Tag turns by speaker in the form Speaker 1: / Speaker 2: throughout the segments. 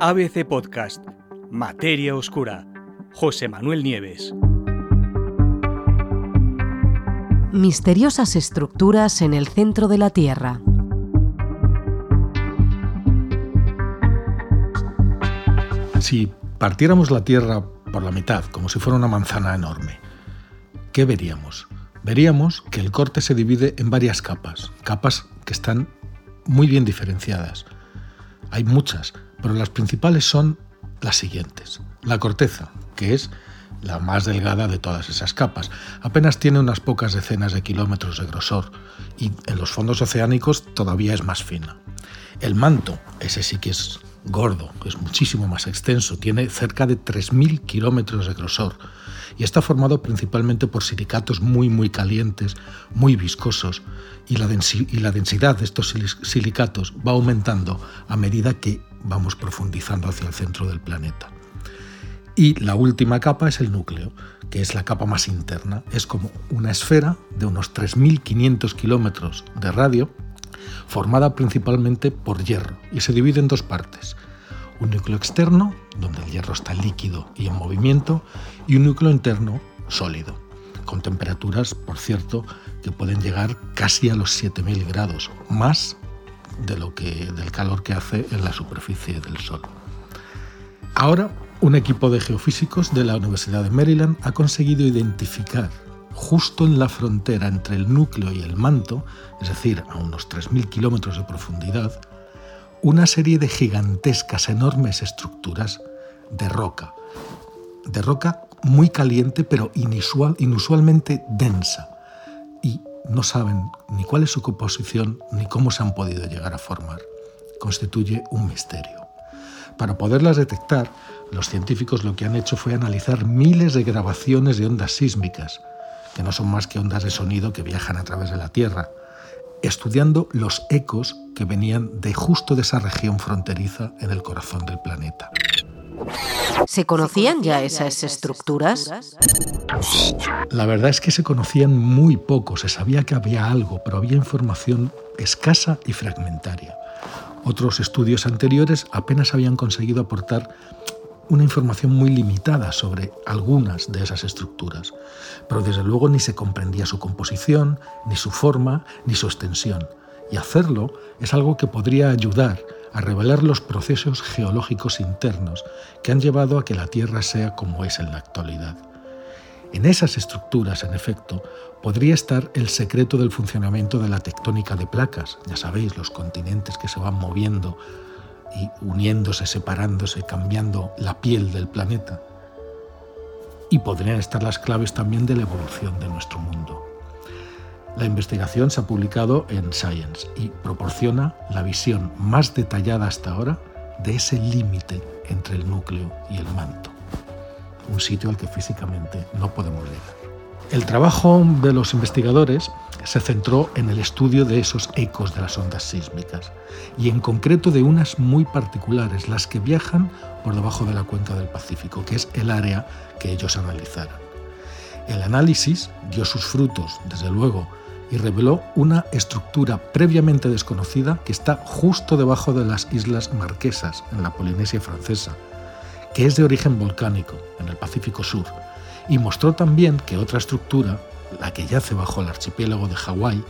Speaker 1: ABC Podcast, Materia Oscura, José Manuel Nieves.
Speaker 2: Misteriosas estructuras en el centro de la Tierra.
Speaker 3: Si partiéramos la Tierra por la mitad, como si fuera una manzana enorme, ¿qué veríamos? Veríamos que el corte se divide en varias capas, capas que están muy bien diferenciadas. Hay muchas, pero las principales son las siguientes. La corteza, que es la más delgada de todas esas capas. Apenas tiene unas pocas decenas de kilómetros de grosor y en los fondos oceánicos todavía es más fina. El manto, ese sí que es gordo, es muchísimo más extenso, tiene cerca de 3.000 kilómetros de grosor y está formado principalmente por silicatos muy muy calientes, muy viscosos y la, y la densidad de estos silicatos va aumentando a medida que vamos profundizando hacia el centro del planeta. Y la última capa es el núcleo, que es la capa más interna. Es como una esfera de unos 3.500 kilómetros de radio, formada principalmente por hierro, y se divide en dos partes. Un núcleo externo, donde el hierro está líquido y en movimiento, y un núcleo interno sólido, con temperaturas, por cierto, que pueden llegar casi a los 7.000 grados, más de lo que, del calor que hace en la superficie del Sol. Ahora, un equipo de geofísicos de la Universidad de Maryland ha conseguido identificar justo en la frontera entre el núcleo y el manto, es decir, a unos 3.000 kilómetros de profundidad, una serie de gigantescas, enormes estructuras de roca, de roca muy caliente pero inusual, inusualmente densa, no saben ni cuál es su composición ni cómo se han podido llegar a formar. Constituye un misterio. Para poderlas detectar, los científicos lo que han hecho fue analizar miles de grabaciones de ondas sísmicas, que no son más que ondas de sonido que viajan a través de la Tierra, estudiando los ecos que venían de justo de esa región fronteriza en el corazón del planeta.
Speaker 2: ¿Se conocían ya esas estructuras?
Speaker 3: La verdad es que se conocían muy poco, se sabía que había algo, pero había información escasa y fragmentaria. Otros estudios anteriores apenas habían conseguido aportar una información muy limitada sobre algunas de esas estructuras, pero desde luego ni se comprendía su composición, ni su forma, ni su extensión. Y hacerlo es algo que podría ayudar a revelar los procesos geológicos internos que han llevado a que la Tierra sea como es en la actualidad. En esas estructuras, en efecto, podría estar el secreto del funcionamiento de la tectónica de placas, ya sabéis, los continentes que se van moviendo y uniéndose, separándose, cambiando la piel del planeta. Y podrían estar las claves también de la evolución de nuestro mundo. La investigación se ha publicado en Science y proporciona la visión más detallada hasta ahora de ese límite entre el núcleo y el manto, un sitio al que físicamente no podemos llegar. El trabajo de los investigadores se centró en el estudio de esos ecos de las ondas sísmicas y en concreto de unas muy particulares, las que viajan por debajo de la cuenca del Pacífico, que es el área que ellos analizaron. El análisis dio sus frutos, desde luego, y reveló una estructura previamente desconocida que está justo debajo de las Islas Marquesas, en la Polinesia francesa, que es de origen volcánico, en el Pacífico Sur, y mostró también que otra estructura, la que yace bajo el archipiélago de Hawái,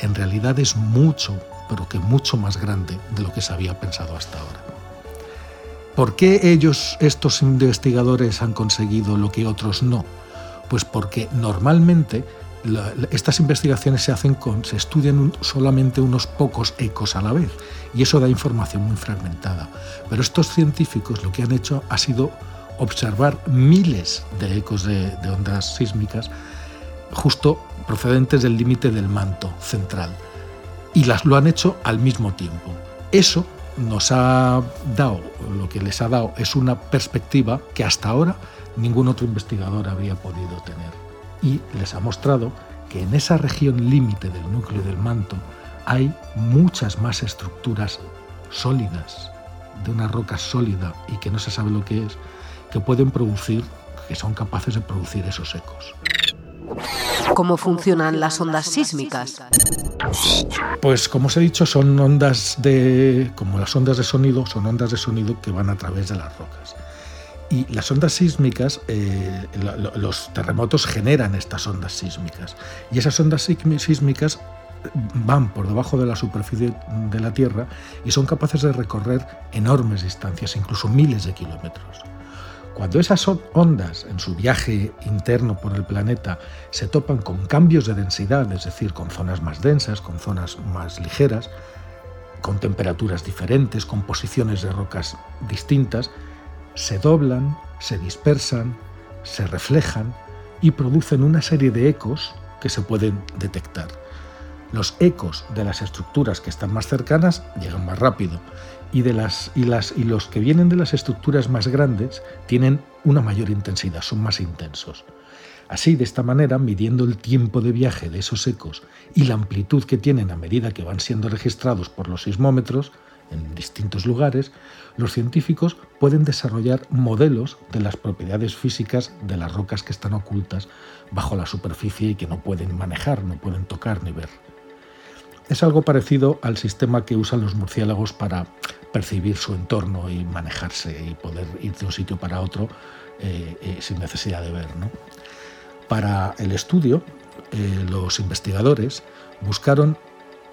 Speaker 3: en realidad es mucho, pero que mucho más grande de lo que se había pensado hasta ahora. ¿Por qué ellos, estos investigadores, han conseguido lo que otros no? Pues porque normalmente estas investigaciones se hacen con, se estudian solamente unos pocos ecos a la vez y eso da información muy fragmentada. Pero estos científicos lo que han hecho ha sido observar miles de ecos de, ondas sísmicas justo procedentes del límite del manto central y las lo han hecho al mismo tiempo. Eso nos ha dado, lo que les ha dado es una perspectiva que hasta ahora ningún otro investigador había podido tener. Y les ha mostrado que en esa región límite del núcleo del manto hay muchas más estructuras sólidas, de una roca sólida y que no se sabe lo que es, que pueden producir, que son capaces de producir esos ecos.
Speaker 2: ¿Cómo funcionan las ondas sísmicas?
Speaker 3: Pues como os he dicho, son ondas de, como las ondas de sonido, son ondas de sonido que van a través de las rocas. Y las ondas sísmicas, eh, los terremotos generan estas ondas sísmicas. Y esas ondas sísmicas van por debajo de la superficie de la Tierra y son capaces de recorrer enormes distancias, incluso miles de kilómetros. Cuando esas ondas en su viaje interno por el planeta se topan con cambios de densidad, es decir, con zonas más densas, con zonas más ligeras, con temperaturas diferentes, con posiciones de rocas distintas, se doblan, se dispersan, se reflejan y producen una serie de ecos que se pueden detectar. Los ecos de las estructuras que están más cercanas llegan más rápido y, de las, y, las, y los que vienen de las estructuras más grandes tienen una mayor intensidad, son más intensos. Así, de esta manera, midiendo el tiempo de viaje de esos ecos y la amplitud que tienen a medida que van siendo registrados por los sismómetros en distintos lugares, los científicos pueden desarrollar modelos de las propiedades físicas de las rocas que están ocultas bajo la superficie y que no pueden manejar, no pueden tocar ni ver. Es algo parecido al sistema que usan los murciélagos para percibir su entorno y manejarse y poder ir de un sitio para otro eh, eh, sin necesidad de ver. Para el estudio, eh, los investigadores buscaron,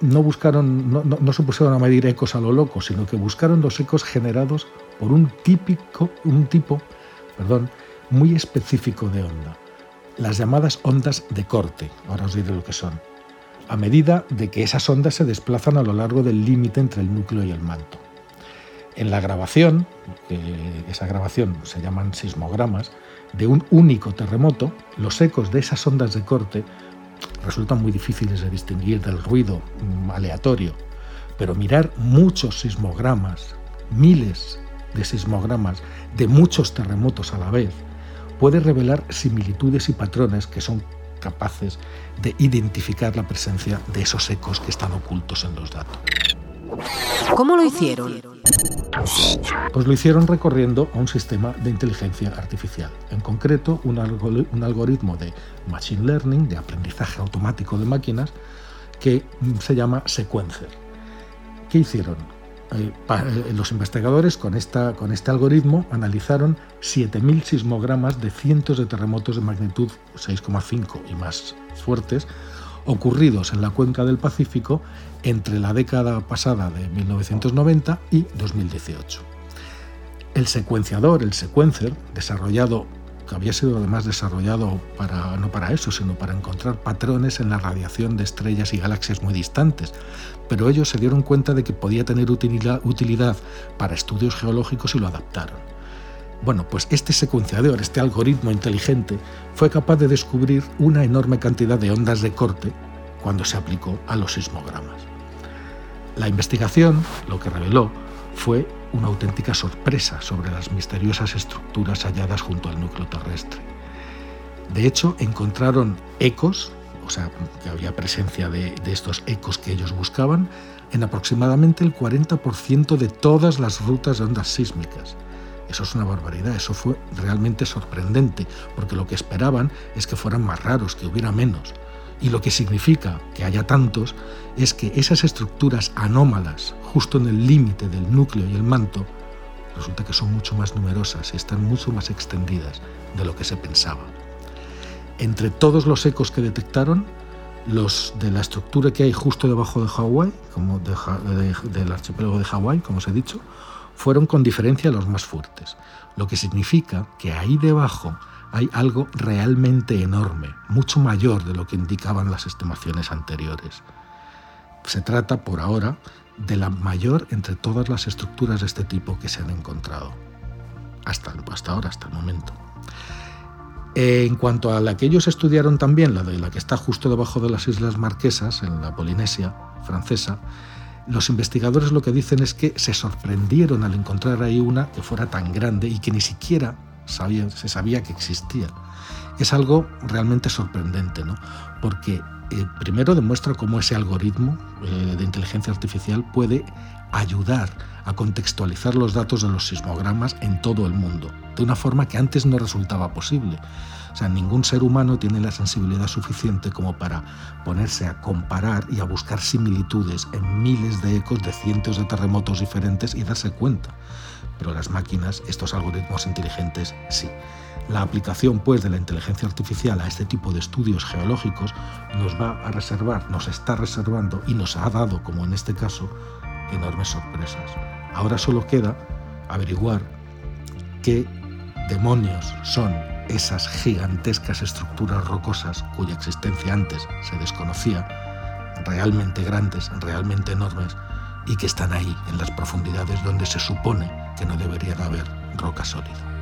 Speaker 3: no, buscaron no, se pusieron a medir ecos a lo loco, sino que buscaron los ecos generados por un, típico, un tipo perdón, muy específico de onda, las llamadas ondas de corte. Ahora os diré lo que son a medida de que esas ondas se desplazan a lo largo del límite entre el núcleo y el manto. En la grabación, esa grabación se llaman sismogramas, de un único terremoto, los ecos de esas ondas de corte resultan muy difíciles de distinguir del ruido aleatorio, pero mirar muchos sismogramas, miles de sismogramas de muchos terremotos a la vez, puede revelar similitudes y patrones que son capaces de identificar la presencia de esos ecos que están ocultos en los datos.
Speaker 2: ¿Cómo lo hicieron?
Speaker 3: Pues lo hicieron recorriendo a un sistema de inteligencia artificial, en concreto un, algoritmo de Machine Learning, de aprendizaje automático de máquinas, que se llama Sequencer. ¿Qué hicieron? Eh, eh, los investigadores con, esta, con este algoritmo analizaron 7.000 sismogramas de cientos de terremotos de magnitud 6,5 y más fuertes ocurridos en la cuenca del Pacífico entre la década pasada de 1990 y 2018. El secuenciador, el sequencer, desarrollado que había sido además desarrollado para, no para eso, sino para encontrar patrones en la radiación de estrellas y galaxias muy distantes. Pero ellos se dieron cuenta de que podía tener utilidad, utilidad para estudios geológicos y lo adaptaron. Bueno, pues este secuenciador, este algoritmo inteligente, fue capaz de descubrir una enorme cantidad de ondas de corte cuando se aplicó a los sismogramas. La investigación lo que reveló fue una auténtica sorpresa sobre las misteriosas estructuras halladas junto al núcleo terrestre. De hecho, encontraron ecos, o sea, que había presencia de, estos ecos que ellos buscaban, en aproximadamente el 40% de todas las rutas de ondas sísmicas. Eso es una barbaridad, eso fue realmente sorprendente, porque lo que esperaban es que fueran más raros, que hubiera menos. Y lo que significa que haya tantos es que esas estructuras anómalas, justo en el límite del núcleo y el manto, resulta que son mucho más numerosas y están mucho más extendidas de lo que se pensaba. Entre todos los ecos que detectaron, los de la estructura que hay justo debajo de Hawái, como del archipiélago de Hawái, como os he dicho, fueron con diferencia los más fuertes, lo que significa que ahí debajo hay algo realmente enorme, mucho mayor de lo que indicaban las estimaciones anteriores. Se trata, por ahora, de la mayor entre todas las estructuras de este tipo que se han encontrado, hasta, hasta ahora, hasta el momento. En cuanto a la que ellos estudiaron también, la de la que está justo debajo de las Islas Marquesas, en la Polinesia francesa, los investigadores lo que dicen es que se sorprendieron al encontrar ahí una que fuera tan grande y que ni siquiera se sabía que existía. Es algo realmente sorprendente, ¿no? Porque eh, primero demuestra cómo ese algoritmo eh, de inteligencia artificial puede ayudar a contextualizar los datos de los sismogramas en todo el mundo, de una forma que antes no resultaba posible. O sea, ningún ser humano tiene la sensibilidad suficiente como para ponerse a comparar y a buscar similitudes en miles de ecos de cientos de terremotos diferentes y darse cuenta. Pero las máquinas, estos algoritmos inteligentes, sí. La aplicación pues de la inteligencia artificial a este tipo de estudios geológicos nos va a reservar, nos está reservando y nos ha dado, como en este caso, enormes sorpresas. Ahora solo queda averiguar qué demonios son esas gigantescas estructuras rocosas cuya existencia antes se desconocía, realmente grandes, realmente enormes, y que están ahí en las profundidades donde se supone que no debería haber roca sólida.